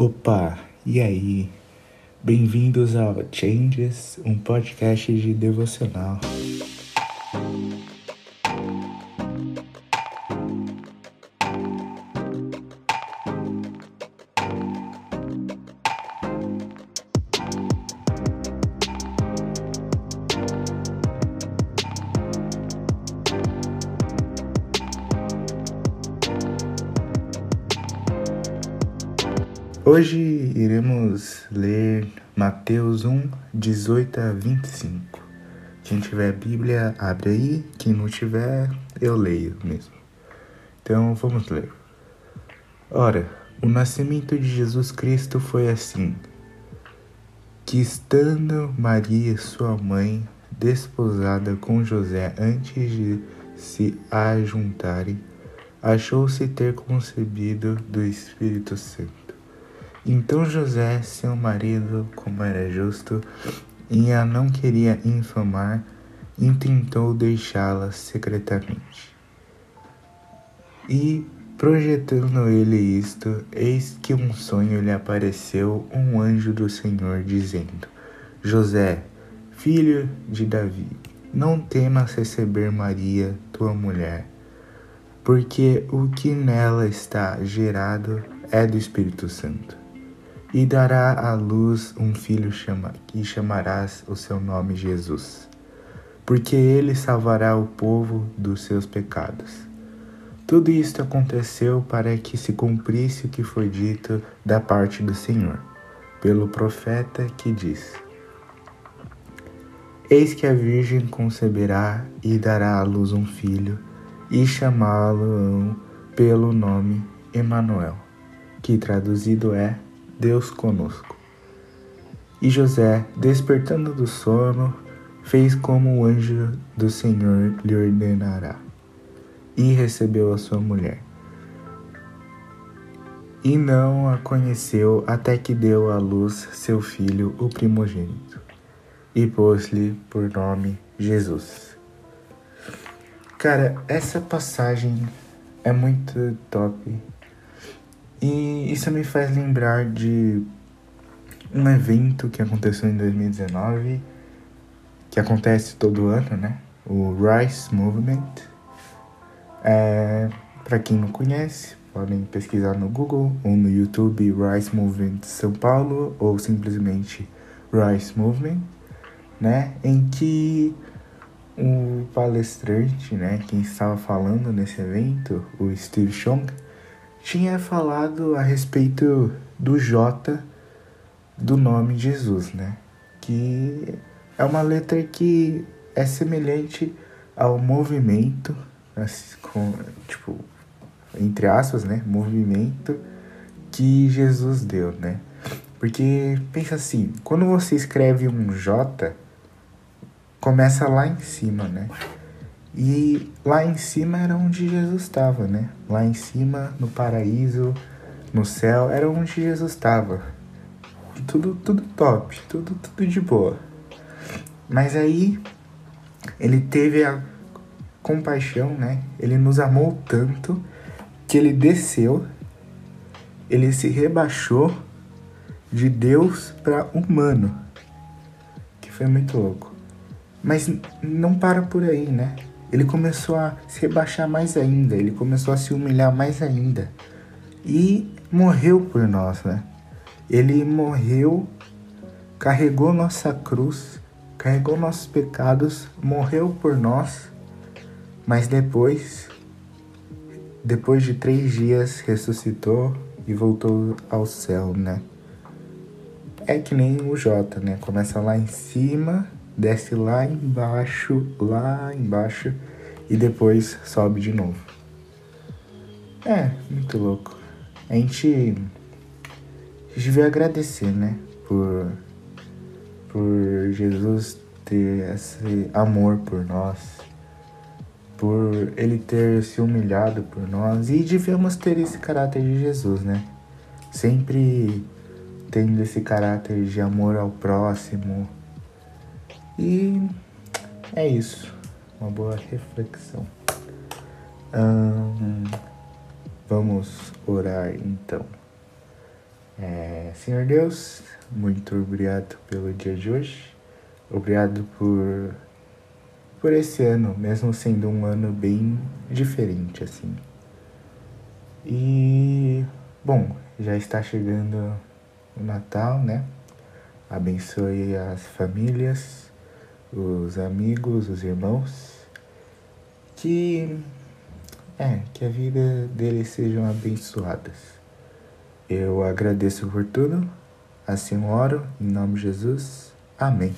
Opa, e aí? Bem-vindos ao Changes, um podcast de devocional. Hoje iremos ler Mateus 1, 18 a 25. Quem tiver Bíblia, abre aí. Quem não tiver, eu leio mesmo. Então vamos ler. Ora, o nascimento de Jesus Cristo foi assim: que estando Maria, sua mãe, desposada com José antes de se ajuntarem, achou-se ter concebido do Espírito Santo. Então José, seu marido, como era justo, e a não queria infamar, intentou deixá-la secretamente. E, projetando ele isto, eis que um sonho lhe apareceu um anjo do Senhor, dizendo: José, filho de Davi, não temas receber Maria, tua mulher, porque o que nela está gerado é do Espírito Santo e dará à luz um filho chama, e chamarás o seu nome Jesus, porque ele salvará o povo dos seus pecados. Tudo isto aconteceu para que se cumprisse o que foi dito da parte do Senhor, pelo profeta que diz: Eis que a Virgem conceberá e dará à luz um filho, e chamá-lo pelo nome Emanuel, que traduzido é Deus conosco. E José, despertando do sono, fez como o anjo do Senhor lhe ordenará, e recebeu a sua mulher. E não a conheceu até que deu à luz seu filho, o primogênito, e pôs-lhe por nome Jesus. Cara, essa passagem é muito top e isso me faz lembrar de um evento que aconteceu em 2019, que acontece todo ano, né? O Rice Movement. É, Para quem não conhece, podem pesquisar no Google ou no YouTube Rice Movement São Paulo ou simplesmente Rice Movement, né? Em que o palestrante, né, quem estava falando nesse evento, o Steve Chong, tinha falado a respeito do J do nome Jesus, né? Que é uma letra que é semelhante ao movimento, assim, com, tipo, entre aspas, né? Movimento que Jesus deu, né? Porque pensa assim, quando você escreve um J, começa lá em cima, né? E lá em cima era onde Jesus estava, né? Lá em cima, no paraíso, no céu, era onde Jesus estava. Tudo, tudo top, tudo, tudo de boa. Mas aí ele teve a compaixão, né? Ele nos amou tanto que ele desceu, ele se rebaixou de Deus para humano, que foi muito louco. Mas não para por aí, né? Ele começou a se rebaixar mais ainda, ele começou a se humilhar mais ainda e morreu por nós, né? Ele morreu, carregou nossa cruz, carregou nossos pecados, morreu por nós, mas depois, depois de três dias, ressuscitou e voltou ao céu, né? É que nem o J, né? Começa lá em cima desce lá embaixo, lá embaixo e depois sobe de novo. É, muito louco. A gente, a gente veio agradecer, né, por, por Jesus ter esse amor por nós, por ele ter se humilhado por nós e devemos ter esse caráter de Jesus, né? Sempre tendo esse caráter de amor ao próximo, e é isso. Uma boa reflexão. Vamos orar então. É, Senhor Deus, muito obrigado pelo dia de hoje. Obrigado por por esse ano, mesmo sendo um ano bem diferente assim. E bom, já está chegando o Natal, né? Abençoe as famílias, os amigos, os irmãos. Que é, que a vida deles sejam abençoadas. Eu agradeço por tudo. Assim oro, em nome de Jesus. Amém.